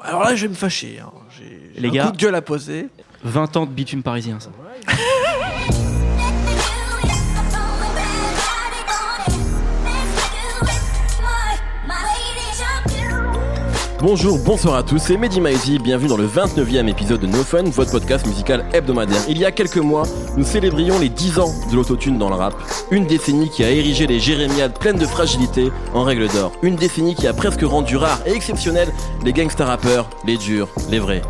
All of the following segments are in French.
Alors là, je vais me fâcher. hein. J'ai j'ai Les un gars. coup de gueule à poser. 20 ans de bitume parisien, ça. Bonjour, bonsoir à tous, c'est Mehdi Maizy, bienvenue dans le 29e épisode de No Fun, votre podcast musical hebdomadaire. Il y a quelques mois, nous célébrions les 10 ans de l'autotune dans le rap. Une décennie qui a érigé les jérémiades pleines de fragilité en règle d'or. Une décennie qui a presque rendu rare et exceptionnel les gangsta rappeurs, les durs, les vrais,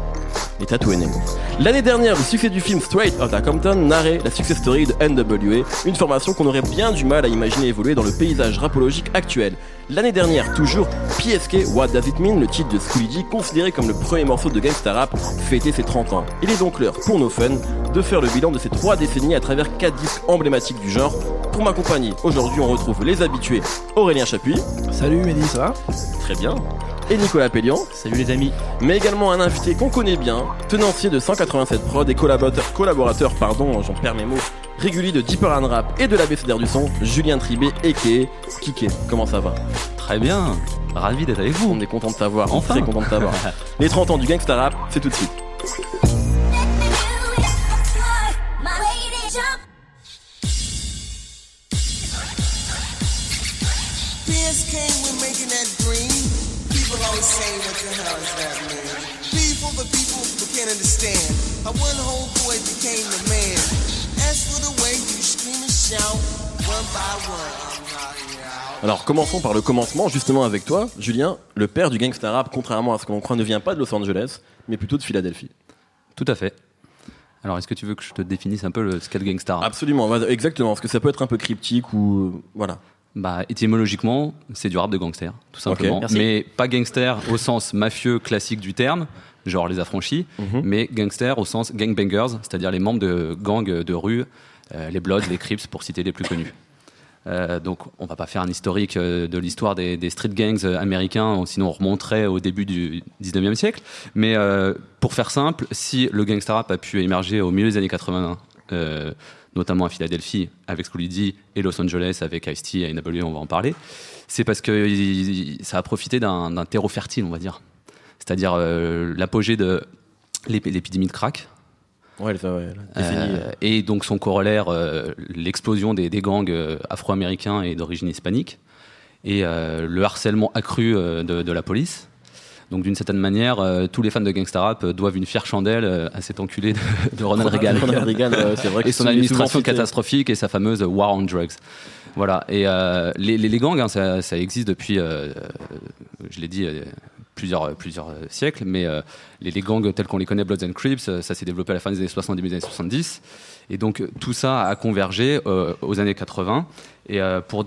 les tatoués. L'année dernière, le succès du film Straight Outta Compton narrait la success story de NWA, une formation qu'on aurait bien du mal à imaginer évoluer dans le paysage rapologique actuel. L'année dernière, toujours, PSK What Does It Mean, le titre de D, considéré comme le premier morceau de gangsta rap, fêtait ses 30 ans. Il est donc l'heure, pour nos fun, de faire le bilan de ces trois décennies à travers quatre disques emblématiques du genre. Pour m'accompagner, aujourd'hui on retrouve les habitués Aurélien Chapuis, Salut Mehdi, ça va? Très bien, et Nicolas Pellion, Salut les amis. mais également un invité qu'on connaît bien, tenancier de 187 prod et collaborateur, collaborateur pardon, j'en perds mes mots, régulier de Deeper and Rap et de l'ABCDR du son, Julien Tribé, a.k.a. Kiké. Comment ça va? Très bien, ravi d'être avec vous. On est content de t'avoir, Enfin. très content de t'avoir. Les 30 ans du gangsta rap, c'est tout de suite. People always say, what the hell does that mean? Be for the people who can't understand how one homeboy became the man. As for the way you scream and shout, one by one, I'm knocking you out. Alors commençons par le commencement, justement avec toi, Julien, le père du gangsta rap, contrairement à ce que l'on croit, ne vient pas de Los Angeles, mais plutôt de Philadelphie. Tout à fait. Alors, est-ce que tu veux que je te définisse un peu le scale gangstar Absolument, vas- exactement, parce que ça peut être un peu cryptique ou... Voilà. Bah, étymologiquement, c'est du rap de gangster, tout simplement. mais pas gangster au sens mafieux classique du terme, genre les affranchis, Mhm. mais gangster au sens gangbangers, c'est-à-dire les membres de gangs de rue, euh, les Bloods, les Crips, pour citer les plus connus. Euh, donc, on va pas faire un historique euh, de l'histoire des, des street gangs américains, sinon on remonterait au début du 19e siècle. Mais euh, pour faire simple, si le gangsta rap a pu émerger au milieu des années 80, euh, notamment à Philadelphie avec Schooly D et Los Angeles avec Ice-T et NWA, on va en parler, c'est parce que il- ça a profité d'un terreau fertile, on va dire. C'est-à-dire euh, l'apogée de l'ép- l'épidémie de crack, Ouais, décennie, euh, et donc son corollaire, euh, l'explosion des, des gangs euh, afro-américains et d'origine hispanique, et euh, le harcèlement accru euh, de, de la police. Donc d'une certaine manière, euh, tous les fans de gangsta rap euh, doivent une fière chandelle euh, à cet enculé de, de Ronald Reagan. Ronald Reagan, c'est vrai que et son administration catastrophique et sa fameuse war on drugs. Voilà. Et les, les- les gangs, hein, ça, ça existe depuis, je l'ai dit, plusieurs, plusieurs siècles, mais euh, les, les gangs tels qu'on les connaît, Bloods and Crips, ça s'est développé à la fin des années 60, début des années 70. Et donc tout ça a convergé euh, aux années 80. Et euh, pour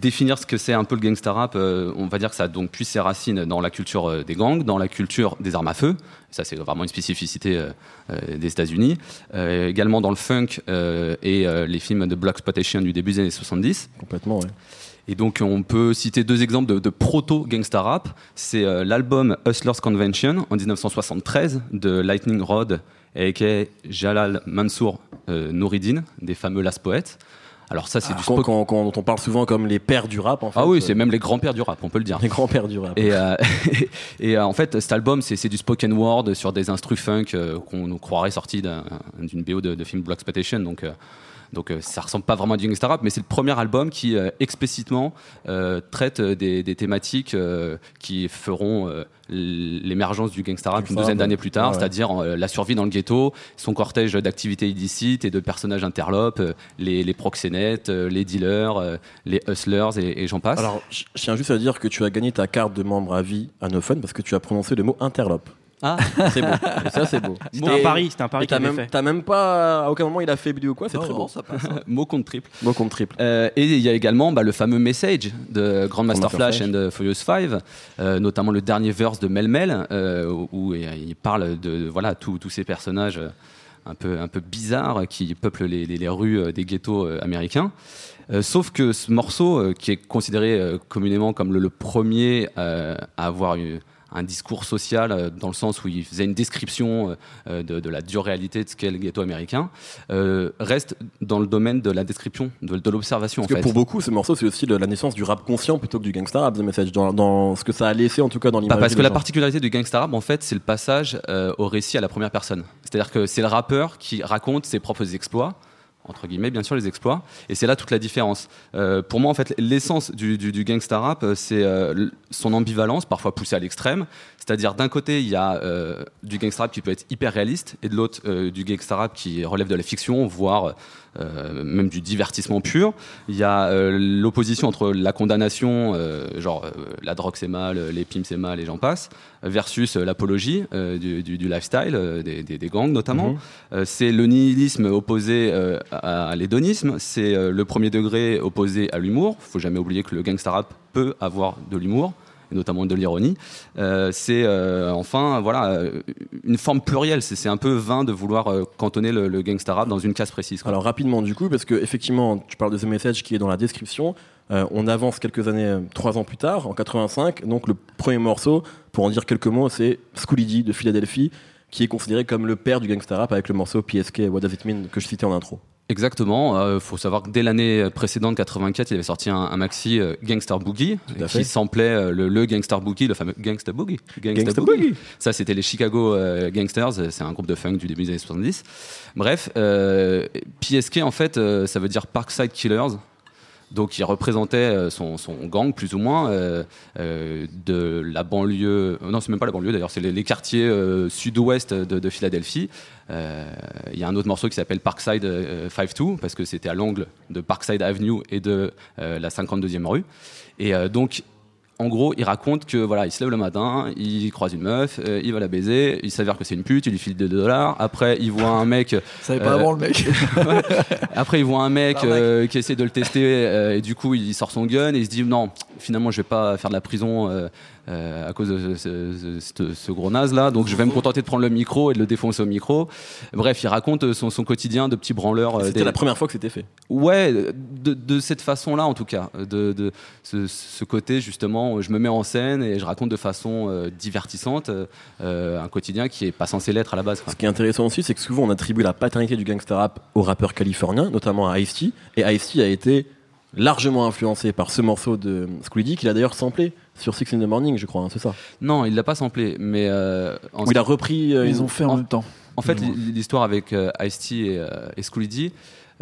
définir ce que c'est un peu le gangsta rap, euh, on va dire que ça donc puise ses racines dans la culture euh, des gangs, dans la culture des armes à feu. Ça, c'est vraiment une spécificité euh, des États-Unis. Également dans le funk et les films de Black Exploitation du début des années 70. Complètement, ouais. Et donc, on peut citer deux exemples de, de proto-gangsta rap. C'est l'album Hustlers Convention en 1973 de Lightning Rod et Jalal Mansour Nouridine, des fameux Last Poets. Alors ça, c'est Ah, du qu'on- dont on parle souvent comme les pères du rap, en fait. Ah oui, Euh, c'est même les grands-pères du rap, on peut le dire. les grands-pères du rap. Et, euh, et euh, en fait, cet album, c'est du spoken word sur des instrus funk euh, qu'on nous croirait sorti d'un- d'une BO de, de film Black Exploitation. Donc, donc euh, ça ressemble pas vraiment à du gangsta rap, mais c'est le premier album qui euh, explicitement euh, traite des, des thématiques euh, qui feront euh, l'émergence du gangsta rap une douzaine d'années plus tard, ouais. c'est-à-dire euh, la survie dans le ghetto, son cortège d'activités illicites et de personnages interlopes, euh, les, les proxénètes, euh, les dealers, euh, les hustlers et, et j'en passe. Alors, je je tiens juste à dire que tu as gagné ta carte de membre à vie à No Fun parce que tu as prononcé le mot interlope. Ah, C'est beau. Et ça, c'est beau. C'était un pari, c'était un pari t'as qu'il avait même, fait. t'as même pas, à aucun moment il a faibli ou quoi, c'est très beau. ça passe. hein. mot contre triple. Mot contre triple. Euh, et il y a également bah, le fameux message de Grandmaster Grandmaster Flash Flash. and the Furious 5, euh, notamment le dernier verse de Mel Mel, euh, où, où il parle de voilà tous tous ces personnages euh, un peu un peu bizarres qui peuplent les, les- les rues euh, des ghettos euh, américains. Euh, sauf que ce morceau, euh, qui est considéré euh, communément comme le, le premier euh, à avoir eu un discours social euh, dans le sens où il faisait une description euh, de, de la dure réalité de ce qu'est le ghetto américain, euh, reste dans le domaine de la description, de, de l'observation en Parce que fait. pour beaucoup, ce morceau, c'est aussi la naissance du rap conscient plutôt que du gangsta rap, The Message, dans, dans ce que ça a laissé en tout cas dans l'image. Bah, parce des que la particularité du gangsta rap, en fait, c'est le passage euh, au récit à la première personne. C'est-à-dire que c'est le rappeur qui raconte ses propres exploits entre guillemets, bien sûr, les exploits. Et c'est là toute la différence. Euh, pour moi, en fait, l'essence du, du, du gangsta rap, euh, c'est euh, son ambivalence, parfois poussée à l'extrême. C'est-à-dire, d'un côté, il y a du gangsta rap qui peut être hyper réaliste, et de l'autre, du gangsta rap qui relève de la fiction, voire même du divertissement pur. Il y a euh, l'opposition entre la condamnation, euh, genre euh, la drogue c'est mal, euh, les pimes c'est mal, et j'en passe, versus euh, l'apologie euh, du, du- du lifestyle, euh, des, des- des gangs notamment. Mhm. Euh, c'est le nihilisme opposé euh, à, à l'hédonisme, c'est euh, le premier degré opposé à l'humour. faut jamais oublier que le gangsta rap peut avoir de l'humour notamment de l'ironie. Euh, c'est euh, enfin voilà euh, une forme plurielle. C'est un peu vain de vouloir cantonner le, le gangsta rap dans une case précise. Alors rapidement du coup, parce que effectivement, tu parles de The Message qui est dans la description. On avance quelques années, trois ans plus tard, en 85. Donc le premier morceau, pour en dire quelques mots, c'est Schoolie D de Philadelphie, qui est considéré comme le père du gangsta rap avec le morceau PSK What Does It Mean que je citais en intro. Exactement. Il faut savoir que dès l'année précédente, 84, il avait sorti un, un maxi euh, Gangster Boogie fait. qui samplait euh, le, le Gangster Boogie, le fameux Gangster Boogie. Gangsta Boogie. Ça, c'était les Chicago euh, Gangsters. euh, C'est un groupe de funk du début des années 70. Bref, euh, PSK, en fait, euh, ça veut dire Parkside Killers. Donc, il représentait euh, son, gang, plus ou moins, euh, euh, de la banlieue. Non, c'est même pas la banlieue d'ailleurs, c'est les, quartiers sud-ouest de, de Philadelphie. Il y a un autre morceau qui s'appelle Parkside euh, 5-2, parce que c'était à l'angle de Parkside Avenue et de la 52e rue. Et donc, en gros, il raconte que voilà, il se lève le matin, il croise une meuf, euh, il va la baiser, il s'avère que c'est une pute, il lui file 2 dollars. Après, il voit un mec, Ça pas Euh, avant le mec. après il voit un mec euh, qui essaie de le tester et du coup il sort son gun et il se dit non, finalement je vais pas faire de la prison à cause de ce, ce- ce- ce gros naze là, donc je vais me contenter de prendre le micro et de le défoncer au micro. Bref, il raconte son, son quotidien de petit branleur. euh, C'était des- la première fois que c'était fait. Ouais, de, de cette façon-là, en tout cas, de, de ce, ce côté justement, je me mets en scène et je raconte de façon euh, divertissante euh, un quotidien qui est pas censé l'être à la base. quoi. Ce qui est intéressant aussi, c'est que souvent on attribue la paternité du gangsta rap aux rappeurs californiens, notamment à Ice-T. Et Ice-T a été largement influencé par ce morceau de D qu'il a d'ailleurs samplé sur Six in the Morning, je crois, hein, c'est ça. Non, il l'a pas samplé, mais euh, en, il a repris. euh, Ils ont fait en en- même temps. en fait, l'histoire avec euh, Ice-T et, euh, et Schoolie D,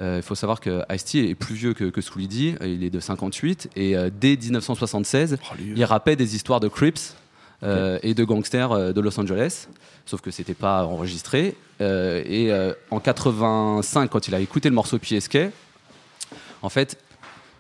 euh, il faut savoir que Ice-T est plus vieux que, que Schoolie D, il est de 58, et euh, dès 1976, Oh, lui, il rappait des histoires de Crips euh, et de gangsters euh, de Los Angeles, sauf que c'était pas enregistré. Euh, et euh, en 85, quand il a écouté le morceau PSK, en fait,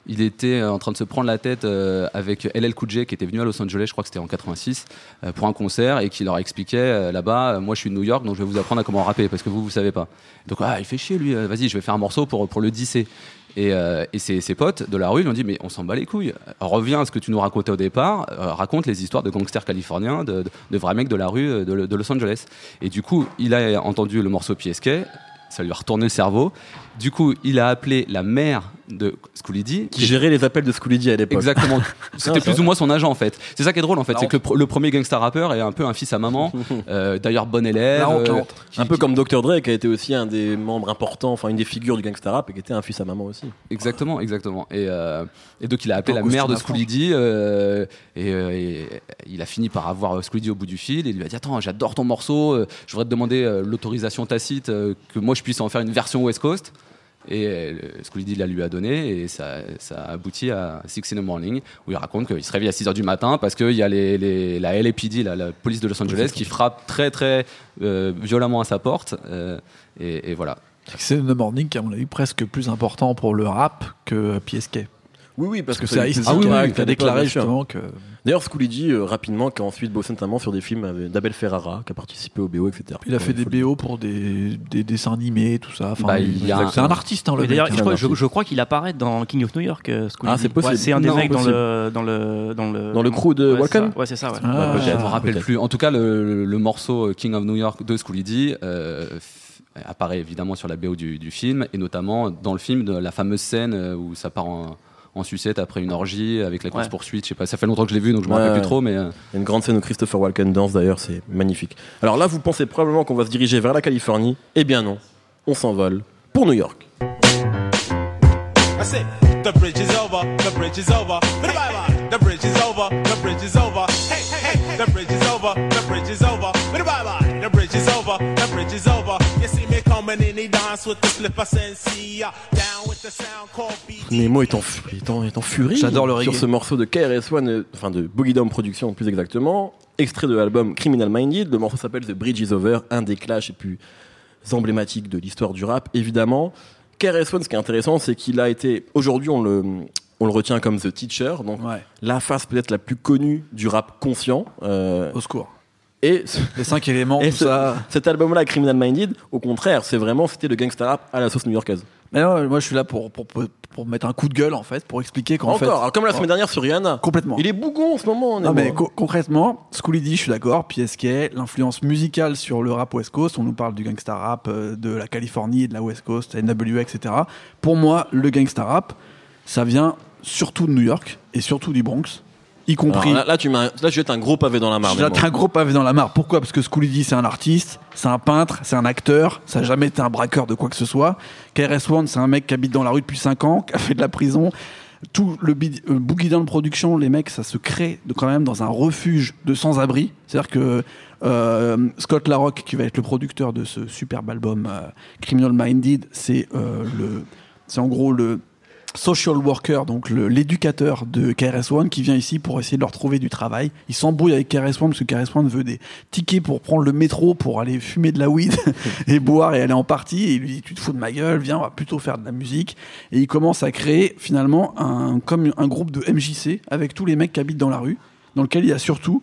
il était euh, en train de se prendre la tête euh, avec LL Cool J qui était venu à Los Angeles, je crois que c'était en 86, euh, pour un concert et qui leur expliquait là-bas, moi je suis de New York donc je vais vous apprendre à comment rapper parce que vous vous savez pas. Donc ah il fait chier lui, vas-y je vais faire un morceau pour le disser. Et, ses, potes de la rue lui ont dit mais on s'en bat les couilles. Reviens à ce que tu nous racontais au départ, raconte les histoires de gangsters californiens, de, vrais mecs de la rue de, de Los Angeles. Et du coup il a entendu le morceau PSK, ça lui a retourné le cerveau. Du coup il a appelé la mère de Schoolie D, qui gérait les appels de Schoolie D à l'époque. Exactement. C'était c'est plus ou moins son agent en fait. C'est ça qui est drôle en fait, La c'est que le, pr- le premier gangsta rappeur est un peu un fils à maman. Euh, D'ailleurs bon élève. Honte, euh, qui- Un peu qui- comme Dr. Dre qui a été aussi un des membres importants, enfin une des figures du gangsta rap et qui était un fils à maman aussi. Exactement, exactement. Et, euh, et donc il a appelé la mère de euh, et, euh, et il a fini par avoir Schoolie D au bout du fil et il lui a dit attends j'adore ton morceau, euh, je voudrais te demander euh, l'autorisation tacite euh, que moi je puisse en faire une version West Coast. Et euh, D la lui a donné et ça, ça a abouti à Six in the Morning où il raconte qu'il se réveille à 6h du matin parce qu'il y a les, les- la LAPD, la, la police de Los Angeles, qui frappe très très euh, violemment à sa porte. euh, et, et voilà. C'est The Morning à mon avis, presque plus important pour le rap que PSK. Oui, oui, Parce que ça a c'est eu Ice-T plus qui a- d'impact qui a à l'époque, déclaré justement que. D'ailleurs, Schoolie D, euh, rapidement, qui a ensuite bossé notamment sur des films avec d'Abel Ferrara, qui a participé au BO, etc. Il a fait des BO pour des, des dessins animés, tout ça. Enfin, Bah, il- il y a un- c'est un artiste, hein, le D'ailleurs, mec. je crois, un je, artiste. je crois qu'il apparaît dans King of New York. euh, Schoolie Ah, c'est possible. Ouais, c'est un des Non, mecs dans possible. le, dans le dans le Dans le crew de ouais, Walken. Ouais, c'est ça. Ouais. Ah, peut-être, Je me rappelle peut-être. plus. En tout cas, le, le morceau euh, King of New York de Schoolie D euh, apparaît évidemment sur la BO du, du film et notamment dans le film de la fameuse scène où ça part en, en sucette après une orgie avec la course Ouais. poursuite. Je sais pas, ça fait longtemps que je l'ai vu donc je me rappelle ouais. plus trop, mais euh, Il y a une grande scène où Christopher Walken danse d'ailleurs, c'est magnifique. Alors là, vous pensez probablement qu'on va se diriger vers la Californie. Eh bien non, on s'envole pour New York. That's it. The bridge is over. The bridge is over. Bye bye. Nemo est en, fu- est en, est en furie J'adore le sur ce morceau de KRS-One, euh, enfin de Boogie Down Productions plus exactement, extrait de l'album Criminal Minded. Le morceau s'appelle The Bridge is Over, un des clashs les plus emblématiques de l'histoire du rap, évidemment. KRS-One, ce qui est intéressant, c'est qu'il a été, aujourd'hui on le, on le retient comme The Teacher, donc Ouais, la face peut-être la plus connue du rap conscient. euh, au secours. Et Les cinq éléments, Et tout ce- ça. cet album-là, Criminal Minded, au contraire, c'est vraiment, c'était le gangsta rap à la sauce new-yorkaise. Mais non, moi, je suis là pour, pour, pour, pour mettre un coup de gueule, en fait, pour expliquer qu'en Encore, fait. alors, comme la semaine dernière sur Rihanna. Complètement. Il est bougon en ce moment. Non, mais co- concrètement, Schooly D, je suis d'accord. PSK, l'influence musicale sur le rap West Coast, on nous parle du gangsta rap euh, de la Californie et de la West Coast, NWA, etc. Pour moi, le gangsta rap, ça vient surtout de New York et surtout du Bronx, y compris. Alors là, là, tu m'as, là, je jette un gros pavé dans la mare. J'ai Nemo. un gros pavé dans la mare. Pourquoi? Parce que Schooly D, c'est un artiste, c'est un peintre, c'est un acteur, ça n'a jamais été un braqueur de quoi que ce soit. KRS-One, c'est un mec qui habite dans la rue depuis 5 ans, qui a fait de la prison. Tout le euh, Boogie Down Production, les mecs, ça se crée de, quand même dans un refuge de sans-abri. C'est-à-dire que euh, Scott Larocque, qui va être le producteur de ce superbe album euh, Criminal Minded, c'est euh, le, c'est en gros le social worker, donc l'éducateur de KRS-One qui vient ici pour essayer de leur trouver du travail. Il s'embrouille avec KRS-One parce que KRS-One veut des tickets pour prendre le métro pour aller fumer de la weed et boire et aller en partie. Et il lui dit tu te fous de ma gueule, viens, on va plutôt faire de la musique. Et il commence à créer finalement un groupe de MJC avec tous les mecs qui habitent dans la rue, dans lequel il y a surtout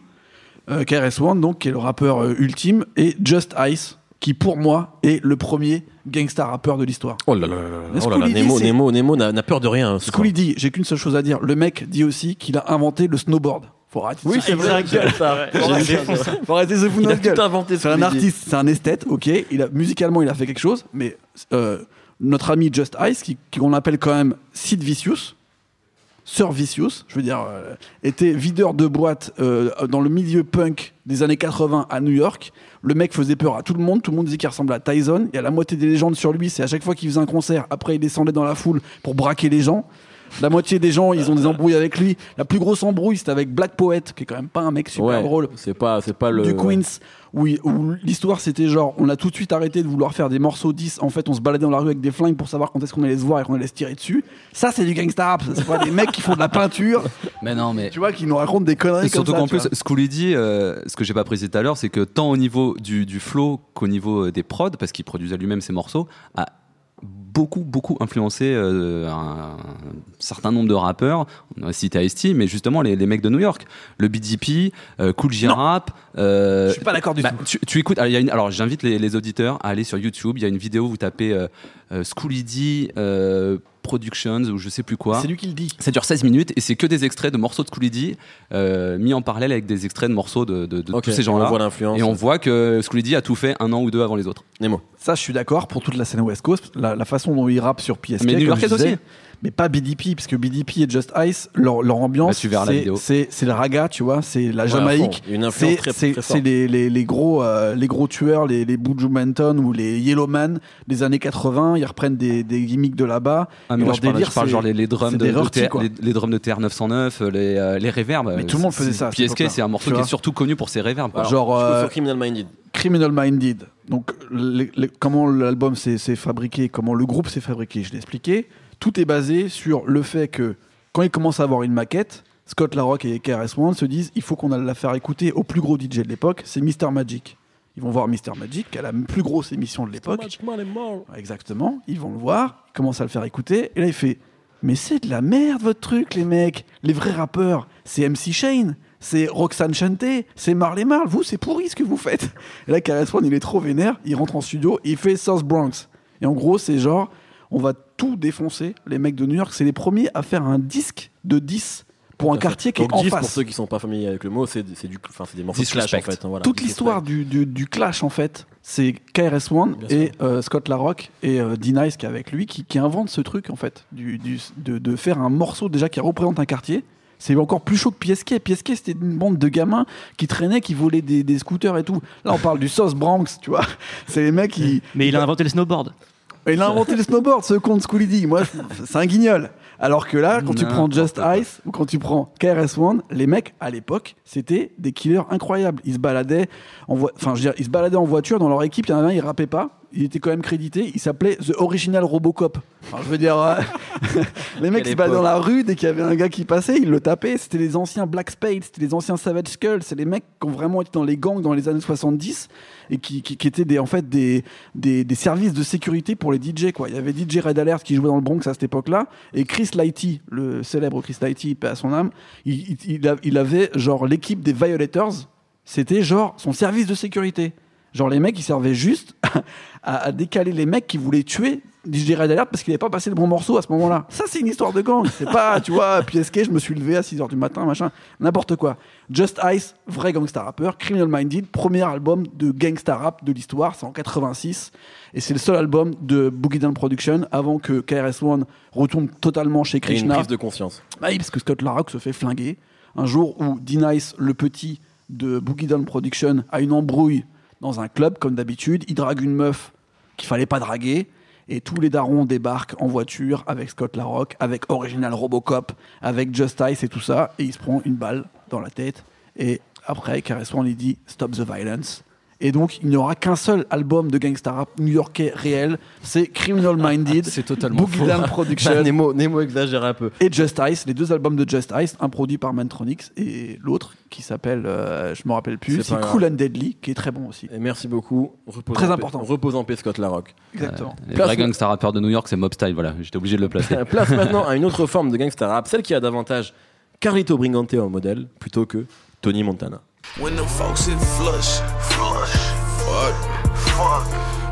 euh, KRS-One, donc, qui est le rappeur euh, ultime, et Just Ice, qui pour moi est le premier gangsta rappeur de l'histoire. Oh là là là là. Oh là D, Nemo, Nemo, Nemo n'a peur de rien. hein, ce Schooly dit, j'ai qu'une seule chose à dire. Le mec dit aussi qu'il a inventé le snowboard. Faut arrêter de Oui, se c'est vrai. gueule. ça. Faut arrêter- faut arrêter de se foutre de notre gueule. tout inventé. C'est un artiste, c'est un esthète, ok. Il a, musicalement, il a fait quelque chose, mais euh, notre ami Just Ice, qui, qui- qu'on appelle quand même Sid Vicious, Sir Vicious, je veux dire, euh, était videur de boîte euh, dans le milieu punk des années 80 à New York. Le mec faisait peur à tout le monde. Tout le monde disait qu'il ressemblait à Tyson. Il y a la moitié des légendes sur lui. C'est à chaque fois qu'il faisait un concert, après il descendait dans la foule pour braquer les gens. La moitié des gens, ils ont des embrouilles avec lui. La plus grosse embrouille, c'était avec Black Poet, qui est quand même pas un mec super Ouais, drôle C'est pas, c'est pas le. du Queens où, l'histoire c'était genre on a tout de suite arrêté de vouloir faire des morceaux 10 en fait on se baladait dans la rue avec des flingues pour savoir quand est-ce qu'on allait se voir et qu'on allait se tirer dessus ça c'est du gangsta rap c'est pas des mecs qui font de la peinture mais non, mais tu vois qui nous racontent des conneries Surtout comme ça qu'en plus, vois. Schooly D, euh, ce que j'ai pas précisé tout à l'heure, c'est que tant au niveau du, du flow qu'au niveau euh, des prods, parce qu'il produisait lui-même ses morceaux, a beaucoup, beaucoup influencé euh, un, certain nombre de rappeurs. On a cité Ice-T, mais justement les, les mecs de New York. Le BDP, euh, Cool J-Rap. euh, je suis pas d'accord du bah, tout tu, tu écoutes, alors, il y a une- alors j'invite les, les auditeurs à aller sur YouTube. Il y a une vidéo où vous tapez euh, euh, Schooly D euh, Productions ou je sais plus quoi. c'est lui qui le dit Ça dure 16 minutes et c'est que des extraits de morceaux de Schooly D euh, mis en parallèle avec des extraits de morceaux de, de- de Ok, tous ces On gens-là. voit l'influence. Et on voit que Schooly D a tout fait un an ou deux avant les autres. Nemo. ça je suis d'accord pour toute la scène West Coast la, la façon dont ils rappent sur PSK Mais New Yorkais aussi. Mais pas BDP parce que BDP et Just Ice leur, leur ambiance Bah, c'est- vidéo. c'est c'est le raga tu vois c'est la Ouais, Jamaïque influence c'est très, c'est- très c'est forte. les, les, les gros euh, les gros tueurs les, les Buju Banton ou les Yellowman des années 80 ils reprennent des, des gimmicks de là-bas Ah, Et mais moi, leur je parle, délire, je parle c'est- genre les, les drums c'est de, de rorties, quoi. les, les drums de TR909, les, euh, les reverbs. Mais tout le monde faisait ça PSK, c'est un morceau qui est surtout connu pour ses reverbs. quoi. Alors, Genre, euh, sur Criminal Minded. Criminal Minded donc les- les- comment l'album s'est s'est fabriqué comment le groupe s'est fabriqué je l'ai expliqué tout est basé sur le fait que quand ils commencent à avoir une maquette Scott Larocque et KRS-One se disent il faut qu'on aille la faire écouter au plus gros DJ de l'époque c'est Mr Magic. Ils vont voir Mr Magic qui a la plus grosse émission de l'époque. Exactement, ils vont le voir, ils commencent à le faire écouter, et là il fait Mais c'est de la merde votre truc, les mecs. Les vrais rappeurs, c'est MC Shane, c'est Roxanne Shante, c'est Marley Marl, vous c'est pourri ce que vous faites. Et là KRS-One il est trop vénère, il rentre en studio, il fait South Bronx. Et en gros c'est genre, on va tout défoncer, les mecs de New York, c'est les premiers à faire un disque de 10 pour un quartier qui est en face. pour ceux qui sont pas familiers avec le mot, c'est c'est du, enfin, c'est des morceaux de clash en fait. hein, voilà. Toute l'histoire du, du, du clash en fait, c'est KRS-One Bien et euh, Scott Larocque et euh, D-Nice qui est avec lui qui, qui inventent ce truc en fait, du, du- de, de faire un morceau déjà qui représente un quartier. C'est encore plus chaud que PSK. PSK c'était une bande de gamins qui traînaient, qui volaient des, des scooters et tout. Là on parle du Sauce Bronx, tu vois. C'est les mecs qui. Mais il a inventé le snowboard. Il a inventé le snowboard, ce con de D. Moi, c'est un guignol. Alors que là, quand tu prends Just. Ice ou quand tu prends KRS-One, les mecs, à l'époque, c'était des killers incroyables. Ils se baladaient en, enfin, je veux dire, ils se baladaient en voiture dans leur équipe. Il y en avait un, il rappait pas. Il était quand même crédité. Il s'appelait The Original Robocop. Je veux dire, euh, les mecs se baladaient dans la rue. Dès qu'il y avait un gars qui passait, ils le tapaient. C'était les anciens Black Spade, c'était les anciens Savage Skull. C'est les mecs qui ont vraiment été dans les gangs dans les années 70 et qui, qui, qui étaient des, en fait des, des, des services de sécurité pour les DJ. Quoi. Il y avait DJ Red Alert qui jouait dans le Bronx à cette époque-là et Chris Lighty, le célèbre Chris Lighty, paix à son âme, il, avait genre l'équipe des Violators, c'était genre son service de sécurité. Genre les mecs, ils servaient juste à, à décaler les mecs qui voulaient tuer DJ Red Alert parce qu'il n'avait pas passé le bon morceau à ce moment-là. Ça, c'est une histoire de gang. C'est pas, tu vois, PSK, je me suis levé à 6h du matin, machin, n'importe quoi. Just Ice, vrai gangsta rappeur. Criminal Minded, premier album de gangsta rap de l'histoire, c'est en 86. Et c'est le seul album de Boogie Down Production avant que KRS-One retourne totalement chez Et une Krishna. prise de conscience. Bah oui, parce que Scott Larocque se fait flinguer. Un jour où D-Nice, le petit de Boogie Down Production, a une embrouille dans un club, comme d'habitude. Il drague une meuf qu'il fallait pas draguer. Et tous les darons débarquent en voiture avec Scott Larocque, avec Original Robocop, avec Just Ice et tout ça. Et il se prend une balle dans la tête. Et après, on lui dit Stop the violence. Et donc, il n'y aura qu'un seul album de gangsta rap new-yorkais réel. C'est Criminal Minded, C'est totalement Boogie. Down Production. Nemo, Nemo exagère un peu. Et Just Ice, les deux albums de Just Ice, un produit par Mantronix et l'autre qui s'appelle, euh, je me rappelle plus, C'est Cool and Deadly, qui est très bon aussi. Et merci beaucoup. Repose Très en paix- important. Repose en paix, Scott Larocque. Exactement. Les vrais gangsta rappeurs de New York, c'est Mob Style, voilà. J'étais obligé de le placer. Place maintenant à une autre forme de gangsta rap, celle qui a davantage Carlito Brigante en modèle plutôt que Tony Montana. When them folks fuck.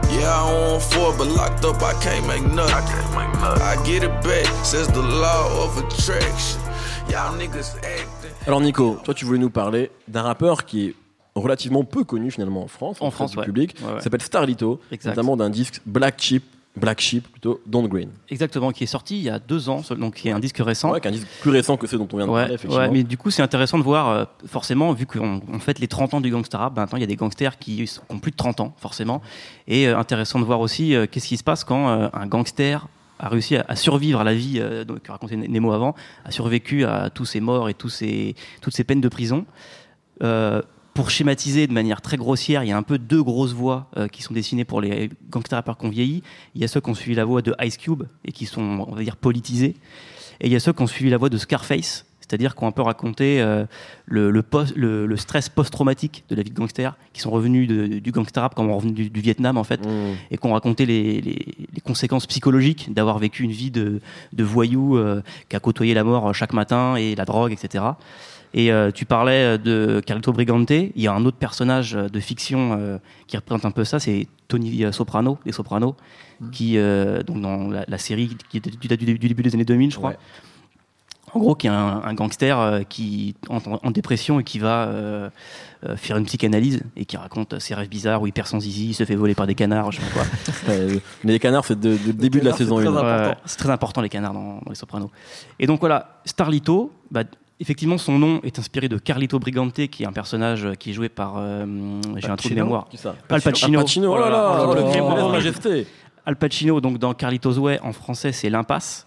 Yeah, I on four, but locked up, I can't make nothing. I can't make nothing. I get it back, says the law of attraction. Y'all niggas acting. Alors Nico, toi tu voulais nous parler d'un rappeur qui est relativement peu connu finalement en France, En auprès France, du ouais. public, Ouais, ouais. S'appelle Starlito, Exact. notamment d'un disque Black Sheep, Black Sheep plutôt, Don't Green. Exactement, qui est sorti il y a deux ans, donc qui est un disque récent. Ouais, qui est un disque plus récent que ceux dont on vient de Ouais, parler effectivement. ouais, mais du coup, c'est intéressant de voir, euh, forcément, vu qu'on on fête les 30 ans du gangster rap, ben, maintenant il y a des gangsters qui ont plus de 30 ans, forcément. Et euh, intéressant de voir aussi euh, qu'est-ce qui se passe quand un gangster a réussi à, à survivre à la vie que racontait Nemo avant, a survécu à tous ces morts et tous ces, toutes ces peines de prison. Euh, pour schématiser de manière très grossière, il y a un peu deux grosses voies euh, qui sont dessinées pour les gangsters rappeurs qu'on vieillit. Il y a ceux qui ont suivi la voie de Ice Cube et qui sont, on va dire, politisés. Et il y a ceux qui ont suivi la voie de Scarface, c'est-à-dire qu'on peut raconter euh, le, le, post- le- le stress post-traumatique de la vie de gangster, qui sont revenus de- du gangster rap comme revenus du, du Vietnam en fait, Mmh. et qui ont raconté les, les- les conséquences psychologiques d'avoir vécu une vie de, de voyou euh, qui a côtoyé la mort chaque matin et la drogue, etc. Et euh, tu parlais de Carlito Brigante, il y a un autre personnage de fiction euh, qui représente un peu ça, c'est Tony Soprano, des Sopranos, qui, euh, donc dans la, la série qui date du, du- du début des années 2000, je crois. Ouais. En gros, qui est un, un gangster euh, qui en, en dépression et qui va euh, euh, faire une psychanalyse et qui raconte ses rêves bizarres où il perd son zizi, il se fait voler par des canards, je sais pas quoi. Mais les canards, c'est le début de la saison très 1. important. Ouais, c'est très important les canards dans, dans les Sopranos. Et donc voilà, Starlito, bah, effectivement son nom est inspiré de Carlito Brigante, qui est un personnage euh, qui est joué par, euh, j'ai un trou de mémoire, Al Pacino. Al Pacino, oh là là, Oh là le là. crime de Oh. majesté. Al Pacino, donc dans Carlitos Way en français c'est l'impasse,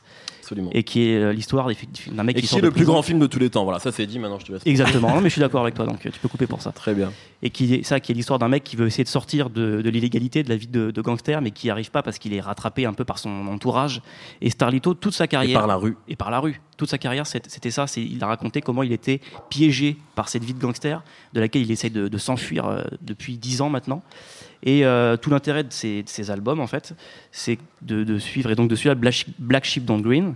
Absolument. et qui est euh, l'histoire d'un mec Et qui qui sort est le plus grand film de tous les temps. Voilà, ça c'est dit, maintenant je te laisse. Exactement, non mais je suis d'accord avec toi, donc euh, tu peux couper pour ça. Très bien. et qui est ça qui est l'histoire d'un mec qui veut essayer de sortir de, de l'illégalité de la vie de, de gangster mais qui n'y arrive pas parce qu'il est rattrapé un peu par son entourage et Starlito toute sa Et carrière par la rue. et par la rue toute sa carrière c'était ça il a raconté comment il était piégé par cette vie de gangster de laquelle il essaie de, de s'enfuir euh, depuis dix ans maintenant et euh, tout l'intérêt de ces, albums en fait c'est de, suivre et donc de suivre Black Sheep, Black Sheep Don't Green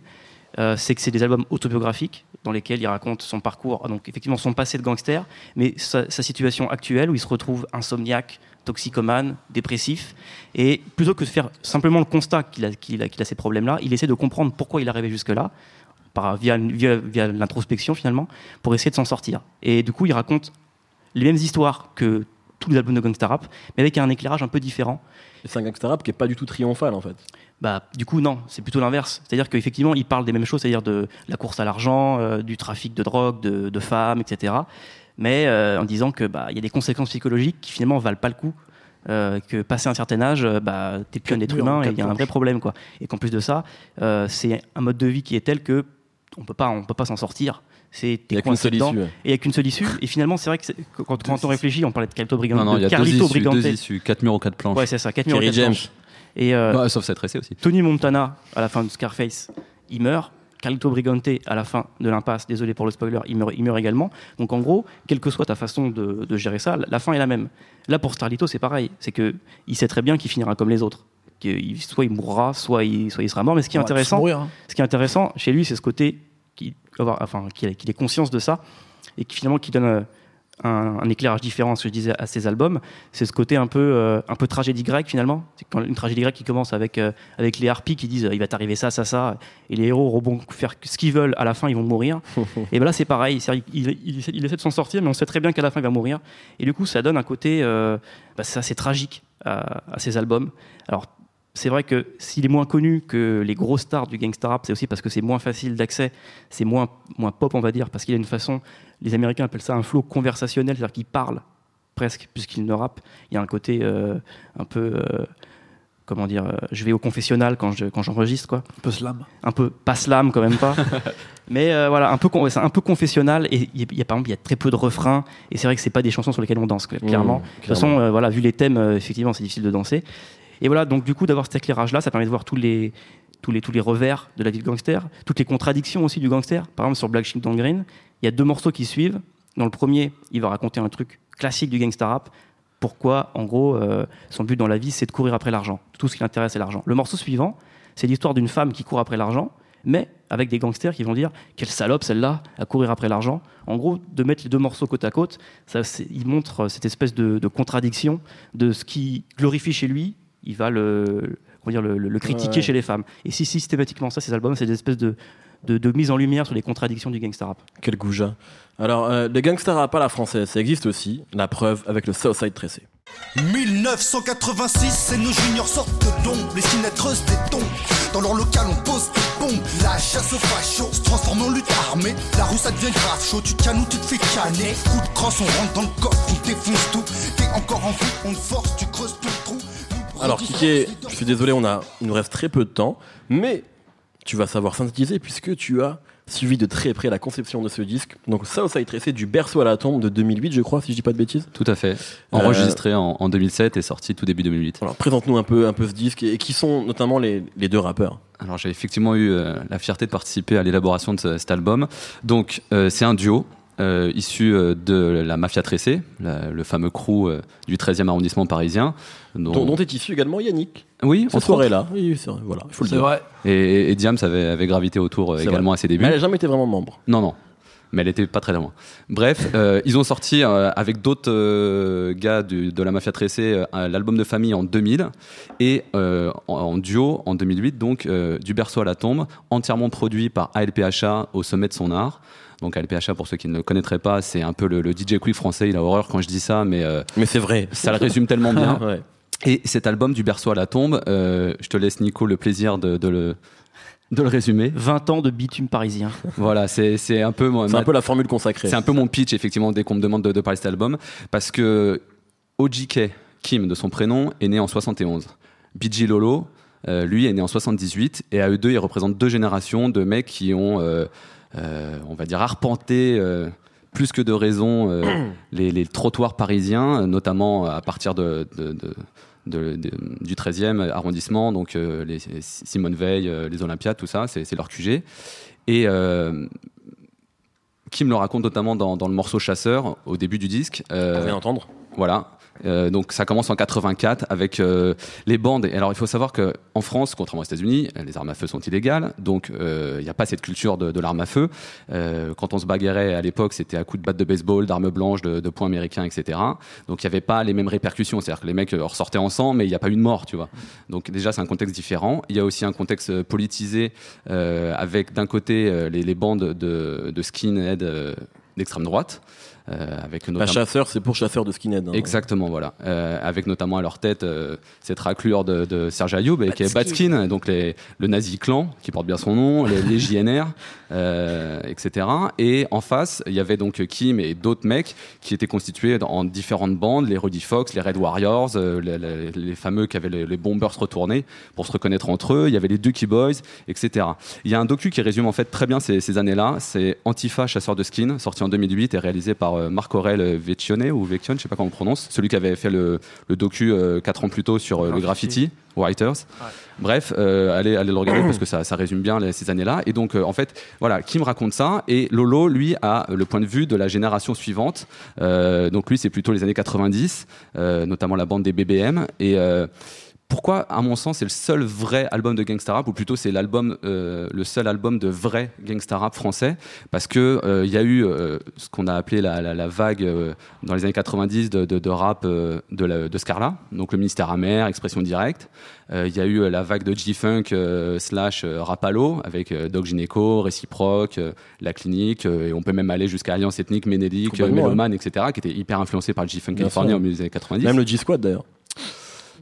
euh, c'est que c'est des albums autobiographiques dans lesquels il raconte son parcours, donc effectivement son passé de gangster, mais sa, situation actuelle où il se retrouve insomniaque, toxicomane, dépressif, et plutôt que de faire simplement le constat qu'il a, ces problèmes-là, il essaie de comprendre pourquoi il est arrivé jusque-là, via l'introspection finalement, pour essayer de s'en sortir. Et du coup, il raconte les mêmes histoires que tous les albums de gangsta rap, mais avec un éclairage un peu différent. C'est un gangsta rap qui est pas du tout triomphal en fait. Bah, du coup, non, c'est plutôt l'inverse. C'est-à-dire qu'effectivement, il parle des mêmes choses, c'est-à-dire de la course à l'argent, euh, du trafic de drogue, de, de femmes, etc. Mais euh, en disant que bah, y a des conséquences psychologiques qui finalement valent pas le coup. euh, que passé un certain âge, euh, bah, t'es plus un être humain et il y a un vrai problème, quoi. Et qu'en plus de ça, c'est un mode de vie qui est tel que on peut pas, on peut pas s'en sortir. C'est Il t'es a qu'une coincé seule dedans. issue. Et il y a qu'une seule issue. Et finalement, c'est vrai que quand, quand on réfléchit, on parlait de Carlito Brigante. Non, non, il y a deux issues, Brigante. deux issues, quatre murs aux quatre planches. Ouais, c'est ça. 4 Kerry James. Et euh, Bah, sauf cette aussi. Tony Montana, à la fin de Scarface, il meurt. Carlito Brigante, à la fin de l'impasse, désolé pour le spoiler, il meurt, il meurt également. Donc en gros, quelle que soit ta façon de, de gérer ça, la fin est la même. Là, pour Starlito, c'est pareil. C'est que il sait très bien qu'il finira comme les autres. Qu'il- soit il mourra, soit il, soit il sera mort. Mais ce qui est intéressant, mourir, hein. ce qui est intéressant chez lui, c'est ce côté avoir- enfin, qu'il ait, conscience de ça et qui finalement qui donne euh, un, un éclairage différent à ce que je disais à ses albums. C'est ce côté un peu, euh, un peu tragédie grecque finalement. C'est quand une tragédie grecque qui commence avec, euh, avec les harpies qui disent il va t'arriver ça, ça, ça, et les héros vont faire ce qu'ils veulent. À la fin, ils vont mourir. et ben là, c'est pareil. Il, il- il essaie, il essaie de s'en sortir, mais on sait très bien qu'à la fin, il va mourir. Et du coup, ça donne un côté, euh, bah, c'est assez tragique à, à ses albums. Alors c'est vrai que s'il est moins connu que les gros stars du gangsta rap, c'est aussi parce que c'est moins facile d'accès, c'est moins, moins pop, on va dire, parce qu'il a une façon, les Américains appellent ça un flow conversationnel, c'est-à-dire qu'il parle presque, puisqu'il ne rappe. Il y a un côté euh, un peu, euh, comment dire, euh, je vais au confessionnal quand je- quand j'enregistre, quoi. Un peu slam. Un peu, pas slam quand même pas, mais voilà, un peu, c'est un peu confessionnal, et il y, a- il y a, par exemple, il y a très peu de refrains, et c'est vrai que c'est pas des chansons sur lesquelles on danse, clairement. Mmh, De toute façon, voilà, vu les thèmes, effectivement, c'est difficile de danser. Et voilà, donc du coup, d'avoir cet éclairage-là, ça permet de voir tous les, tous, les, tous les revers de la vie de gangster, toutes les contradictions aussi du gangster. Par exemple, sur Black Sheep Don't Green, il y a deux morceaux qui suivent. Dans le premier, il va raconter un truc classique du gangster rap. Pourquoi, en gros, euh, son but dans la vie, c'est de courir après l'argent. Tout ce qui l'intéresse, c'est l'argent. Le morceau suivant, c'est l'histoire d'une femme qui court après l'argent, mais avec des gangsters qui vont dire quelle salope celle-là à courir après l'argent. En gros, de mettre les deux morceaux côte à côte, ça, il montre euh, cette espèce de contradiction de ce qui glorifie chez lui, il va le, dire, le, le- le critiquer Ouais. chez les femmes. Et si systématiquement ça, ces albums, c'est des espèces de, de, de mise en lumière sur les contradictions du gangsta rap. Quel goujat. Alors, euh, le gangsta rap à la française, ça existe aussi. La preuve avec le Southside Tressé. 1986, c'est nos juniors sortent de l'ombre, les cinétreuses des tombes. Dans leur local, on pose des bombes. La chasse aux fachos se transforme en lutte armée. La rue, ça devient grave chaud. Tu te cannes ou tu te fais canner. Coup de crosse, on rentre dans le coffre, on défonce tout. T'es encore en vie, on te force, tu creuses ton trou. Alors, Kiki, je suis désolé, on a, il nous reste très peu de temps, mais tu vas savoir synthétiser puisque tu as suivi de très près la conception de ce disque. Donc, Southside Tressé du berceau à la tombe de 2008, je crois, si je dis pas de bêtises. Tout à fait. Enregistré en, en 2007 et sorti tout début 2008. Alors, présente-nous un peu, un peu ce disque et, et qui sont notamment les, les deux rappeurs. Alors j'ai effectivement eu euh, la fierté de participer à l'élaboration de ce- cet album. Donc euh, c'est un duo euh, issu euh, de la Mafia Tressé, la- le fameux crew euh, du 13e arrondissement parisien. dont- Dont, dont est issu également Yannick. oui, Cette soirée-là. Oui, c'est vrai, voilà, il faut le C'est dire. vrai. autres. Et, et Diams avait, avait gravité autour euh, également à ses débuts. Mais elle n'a jamais été vraiment membre. Non, non. Mais elle était pas très loin. Bref, euh, ils ont sorti euh, avec d'autres euh, gars du- de la Mafia Tressé euh, l'album de famille en 2000 et euh, en, en duo en 2008, donc euh, du berceau à la tombe, entièrement produit par ALPHA au sommet de son art. Donc ALPHA, pour ceux qui ne le connaîtraient pas, c'est un peu le, le DJ Quick français. Il a horreur quand je dis ça, mais euh, Mais c'est vrai. ça le résume tellement bien. Ouais. Et cet album du berceau à la tombe, euh, je te laisse Nico le plaisir de, de le de le résumer. 20 ans de bitume parisien. Voilà, c'est c'est un peu moi, C'est un peu la formule consacrée. c'est un peu mon pitch, effectivement, dès qu'on me demande de, de parler de cet album. Parce que OJK, Kim, de son prénom, est né en 71. BG Lolo, euh, lui, est né en 78. Et à eux deux, ils représentent deux générations de mecs qui ont, euh, on va dire, arpenté. euh, plus que de raison, euh, les, les trottoirs parisiens, notamment à partir de, de- de- de- de- du 13e arrondissement, donc euh, les Simone Veil, euh, les Olympiades, tout ça, c'est leur QG. Et euh, Kim le raconte notamment dans, dans le morceau Chasseur, au début du disque. On Euh, vient d'entendre. voilà. Euh, donc ça commence en 84 avec euh, les bandes. Et alors il faut savoir que en France, contrairement aux États-Unis, les armes à feu sont illégales, donc euh, il n'y a pas cette culture de, l'arme à feu. Quand on se bagarrait à l'époque, c'était à coups de batte de baseball, d'armes blanches, de, de poings américains, etc. Donc il n'y avait pas les mêmes répercussions. C'est-à-dire que les mecs ressortaient ensemble, mais il n'y a pas eu de mort, tu vois. Donc déjà c'est un contexte différent. Il y a aussi un contexte politisé avec d'un côté les, bandes de, de skinhead d'extrême droite. Euh, avec Pas notamment chasseur, c'est pour chasseur de skinhead. hein. Exactement, voilà. Euh, avec notamment à leur tête euh, cette raclure de, de Serge Ayoub, et qui est Batskin, donc les, le nazi clan, qui porte bien son nom, les, les JNR, euh, etc. Et en face, il y avait donc Kim et d'autres mecs qui étaient constitués en différentes bandes, les Rudy Fox, les Red Warriors, euh, les, les- les fameux qui avaient les, les bombers retournés pour se reconnaître entre eux. Il y avait les Dookie Boys, etc. Il y a un docu qui résume en fait très bien ces, ces années-là. C'est Antifa, chasseur de skins, sorti en 2008 et réalisé par euh, Marc Aurel Vecchione ou Vecchione, je sais pas comment on prononce, celui qui avait fait le, le docu euh, quatre ans plus tôt sur euh, le graffiti, Writers. Bref, euh, allez, allez le regarder parce que ça, ça résume bien les- ces années-là. Et donc, euh, en fait, voilà, Kim raconte ça et Lolo, lui, a le point de vue de la génération suivante. Euh, donc, lui, c'est plutôt les années 90, euh, notamment la bande des BBM. Et euh, pourquoi, à mon sens, c'est le seul vrai album de gangsta rap, ou plutôt c'est l'album, euh, le seul album de vrai gangsta rap français, parce que euh, il y a eu euh, ce qu'on a appelé la, la- la vague euh, dans les années 90 de, de- de rap euh, de, la- de Scarla, donc le ministère amer, expression directe. Euh, Il y a eu euh, la vague de G-Funk euh, slash euh, Rapalo avec euh, Doc Gynéco, Réciproque, euh, La Clinique, euh, et on peut même aller jusqu'à Alliance Ethnique, Ménélique, euh, Complètement, Méloman, etc., qui était hyper influencé par le G-Funk Bien californien sûr. au milieu des années 90. Même le G-Squad d'ailleurs.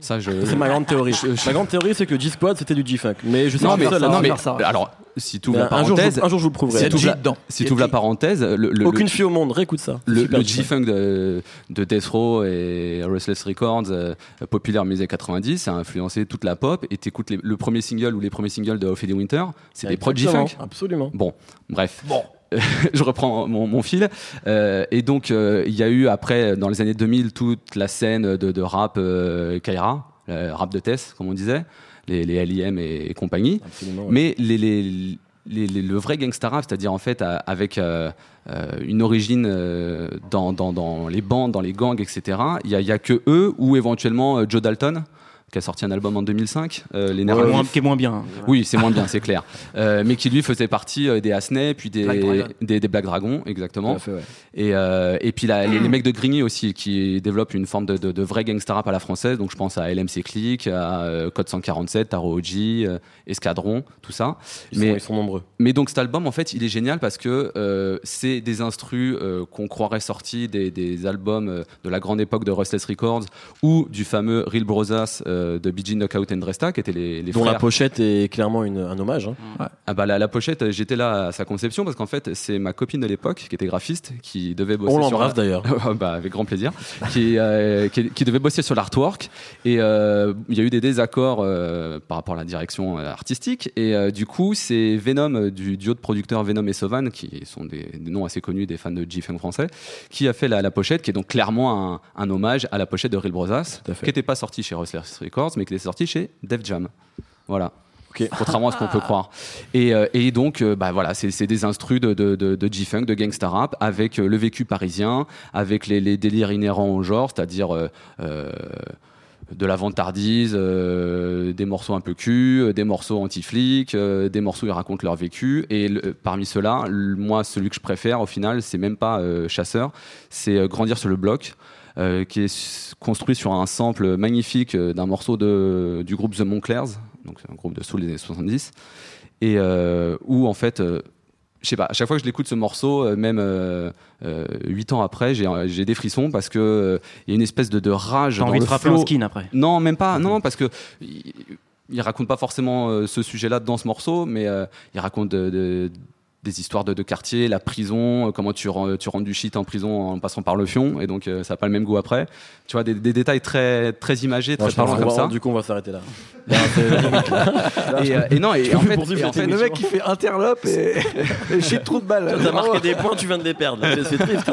Ça, je... C'est ma grande théorie. Ma grande théorie, c'est que le G-Squad c'était du G-Funk. Mais je sais Non pas mais, seul non, mais ça. alors si tu ouvres la un, jour, je, parenthèse, vous- un jour, je vous le prouverai. la- si tu ouvres la G. parenthèse, le, le, Aucune le- fille au monde, réécoute ça. le, G-Funk. De, de Death Row et Restless Records, euh, populaire musée 90, a influencé toute la pop. Et t'écoutes les- le premier single ou les premiers singles de Ophélie Winter, c'est des prods G-Funk. Absolument. Bon, bref. je reprends mon, mon fil. Euh, et donc, euh, il y a eu après, dans les années 2000, toute la scène de, de rap euh, Kaira, rap de Tess, comme on disait, les, les LIM et, et compagnie. Absolument, ouais. Mais les, les- les- les- le vrai gangsta rap, c'est-à-dire en fait à- avec euh, euh, une origine euh, dans, dans- dans les bandes, dans les gangs, etc. Il y a, a que eux ou éventuellement Joe Dalton? Qui a sorti un album en 2005, euh, Les Nerfs Qui est à moins- qui est moins bien. Oui, c'est moins bien, c'est clair. Euh, mais qui lui faisait partie euh, des Asney, puis des Black Dragon. des, des Black Dragons, exactement. Fait, ouais. Et, euh, et puis les, les mecs de Grigny aussi, qui développent une forme de, de, de vrai gangsta rap à la française. Donc je pense à LMC Click, à Code 147, Taro euh, Escadron, tout ça. Ils, mais sont, ils sont nombreux. mais donc cet album, en fait, il est génial parce que c'est des instrus qu'on croirait sortis des, des albums de la grande époque de Restless Records ou du fameux Real Brothers euh, de BG Knockout and Resta, qui étaient les, les Dont frères. la pochette est clairement une- un hommage. hein. Ah bah la, la pochette, j'étais là à sa conception parce qu'en fait, c'est ma copine de l'époque qui était graphiste, qui devait bosser On sur l'embrasse d'ailleurs. bah, avec grand plaisir, qui, euh, qui, qui devait bosser sur l'artwork. Et euh, il y a eu des désaccords euh, par rapport à la direction euh, artistique. Et euh, du coup, c'est Venom, du duo de producteurs Venom et Sovan, qui sont des, des noms assez connus des fans de G-Funk français, qui a fait la, la pochette, qui est donc clairement un, un hommage à la pochette de Real fait. qui n'était pas sortie chez Restless Records, mais qui était sortie chez Def Jam. Voilà. Ok. Contrairement à ce qu'on peut croire. Et, euh, et donc, euh, bah voilà, c'est des instrus de, de, de, de G-Funk, de gangsta rap, avec euh, le vécu parisien, avec les, les délires inhérents au genre, c'est-à-dire de la vantardise, euh, des morceaux un peu cul, euh, des morceaux anti-flics, euh, des morceaux où ils racontent leur vécu. Et le- parmi ceux-là, moi, celui que je préfère, au final, c'est même pas Chasseur, c'est Grandir sur le bloc. Euh, qui est construit sur un sample magnifique euh, d'un morceau de, du groupe The Monclairs, donc un groupe de soul des années 70, et euh, où en fait, euh, je sais pas, à chaque fois que je l'écoute ce morceau, même huit ans après, j'ai des frissons parce que il y a une espèce de, de rage T'as envie de frapper un skin après. Non, même pas. Non, parce que il, il raconte pas forcément euh, ce sujet-là dans ce morceau, mais euh, il raconte de- de- des histoires de, de quartier, la prison, euh, comment tu, rends- tu rentres du shit en prison en passant par le fion, et donc euh, ça n'a pas le même goût après. Tu vois, des, des détails très, très imagés, très parlants comme ça. Du coup, on va s'arrêter là. Et, euh, et non, et, en fait, poursuivre et en cette fait, Le mec qui fait interlope et, et shit trou de balle. T'as marqué des points, tu viens de les perdre. C'est- C'est triste.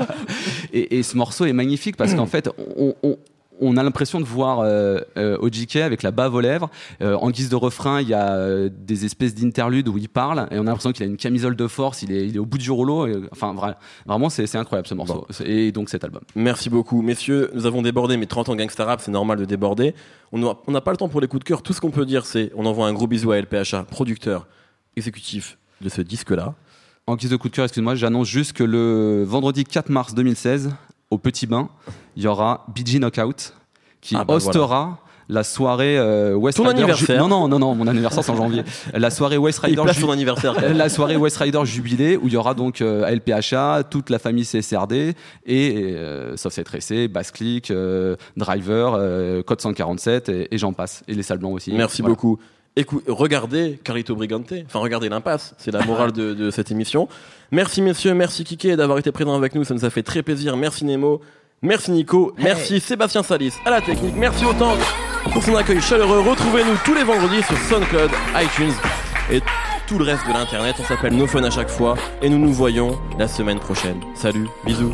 Et, et ce morceau est magnifique parce qu'en fait, on, on- on a l'impression de voir euh, euh, OJK avec la bave aux lèvres. Euh, en guise de refrain, il y a euh, des espèces d'interludes où il parle et on a l'impression qu'il a une camisole de force. Il est, il est au bout du rouleau. et- enfin, vra- vraiment, c'est incroyable ce morceau. Et donc cet album. Merci beaucoup. Messieurs, nous avons débordé, mais 30 ans gangsta rap, c'est normal de déborder. On n'a on n'a pas le temps pour les coups de cœur. Tout ce qu'on peut dire, c'est on envoie un gros bisou à LPHA, producteur exécutif de ce disque-là. En guise de coup de cœur, excuse-moi, j'annonce juste que le vendredi 4 mars 2016, au Petit Bain, il y aura BG Knockout qui Ah bah hostera la soirée euh, West Ton Rider. anniversaire. Non, non, non, non, mon anniversaire c'est en janvier. La soirée West Rider. son anniversaire. la soirée West Rider Jubilé où il y aura donc euh, LPHA, toute la famille CSRD et euh, Soft Tracé, Bass Click, euh, Driver, euh, Code 147 et, et j'en passe. Et les salles blancs aussi. Merci Voilà. beaucoup. Écoute, regardez Carito Brigante, enfin regardez l'impasse, c'est la morale de, de cette émission. Merci messieurs, merci Kike d'avoir été présent avec nous, ça nous a fait très plaisir. Merci Nemo, merci Nico, merci Sébastien Salis à la technique, merci autant pour son accueil chaleureux. Retrouvez-nous tous les vendredis sur SoundCloud, iTunes et tout le reste de l'internet. On s'appelle No Fun à chaque fois et nous nous voyons la semaine prochaine. Salut, bisous.